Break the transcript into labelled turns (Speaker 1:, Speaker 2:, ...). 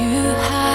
Speaker 1: you
Speaker 2: have